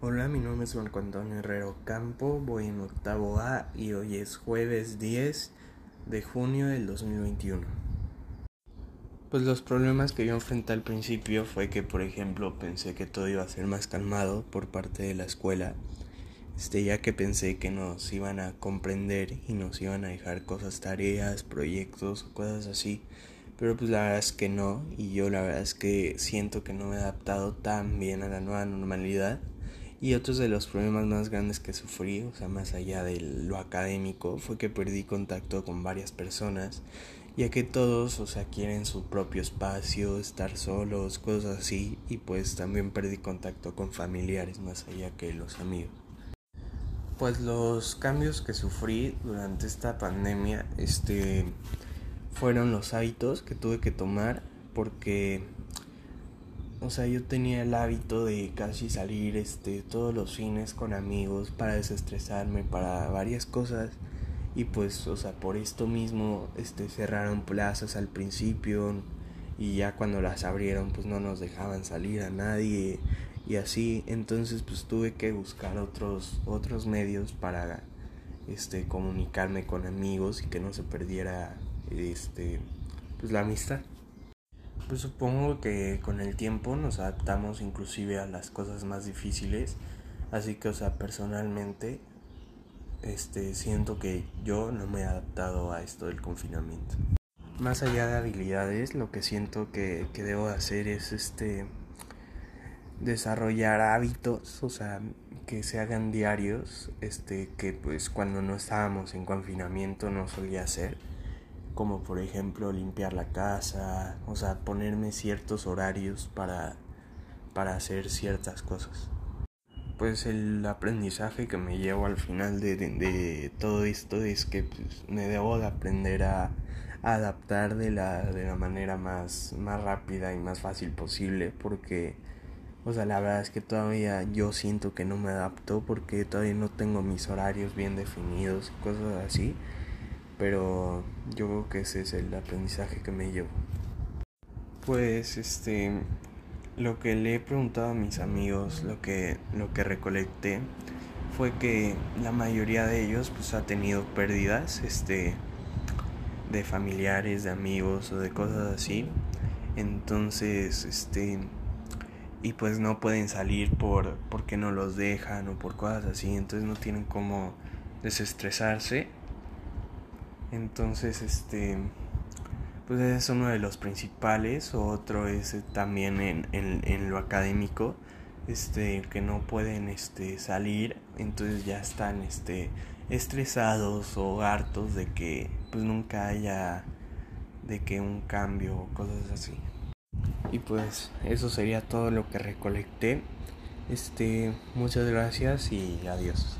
Hola, mi nombre es Marco Antonio Herrero Campo, voy en octavo A y hoy es jueves 10 de junio del 2021. Pues los problemas que yo enfrenté al principio fue que, por ejemplo, pensé que todo iba a ser más calmado por parte de la escuela, este, ya que pensé que nos iban a comprender y nos iban a dejar cosas, tareas, proyectos, cosas así. Pero pues la verdad es que no, y yo la verdad es que siento que no me he adaptado tan bien a la nueva normalidad y otros de los problemas más grandes que sufrí, o sea, más allá de lo académico, fue que perdí contacto con varias personas, ya que todos, o sea, quieren su propio espacio, estar solos, cosas así, y pues también perdí contacto con familiares más allá que los amigos. Pues los cambios que sufrí durante esta pandemia, este, fueron los hábitos que tuve que tomar porque o sea, yo tenía el hábito de casi salir este todos los fines con amigos para desestresarme, para varias cosas y pues, o sea, por esto mismo este cerraron plazas al principio y ya cuando las abrieron pues no nos dejaban salir a nadie y así, entonces pues tuve que buscar otros otros medios para este comunicarme con amigos y que no se perdiera este pues la amistad. Pues supongo que con el tiempo nos adaptamos inclusive a las cosas más difíciles. Así que, o sea, personalmente, este, siento que yo no me he adaptado a esto del confinamiento. Más allá de habilidades, lo que siento que, que debo hacer es este desarrollar hábitos, o sea, que se hagan diarios, este, que pues cuando no estábamos en confinamiento no solía hacer como por ejemplo limpiar la casa, o sea, ponerme ciertos horarios para, para hacer ciertas cosas. Pues el aprendizaje que me llevo al final de, de, todo esto es que pues, me debo de aprender a, adaptar de la, de la manera más, más rápida y más fácil posible porque o sea la verdad es que todavía yo siento que no me adapto porque todavía no tengo mis horarios bien definidos cosas así pero yo creo que ese es el aprendizaje que me llevo. Pues este lo que le he preguntado a mis amigos, lo que lo que recolecté fue que la mayoría de ellos pues ha tenido pérdidas este de familiares, de amigos o de cosas así. Entonces, este y pues no pueden salir por porque no los dejan o por cosas así, entonces no tienen cómo desestresarse entonces, este, pues es uno de los principales. Otro es eh, también en, en, lo académico, este, que no pueden este, salir, entonces ya están este, estresados o hartos de que pues nunca haya de que un cambio o cosas así. Y pues eso sería todo lo que recolecté. Este, muchas gracias y adiós.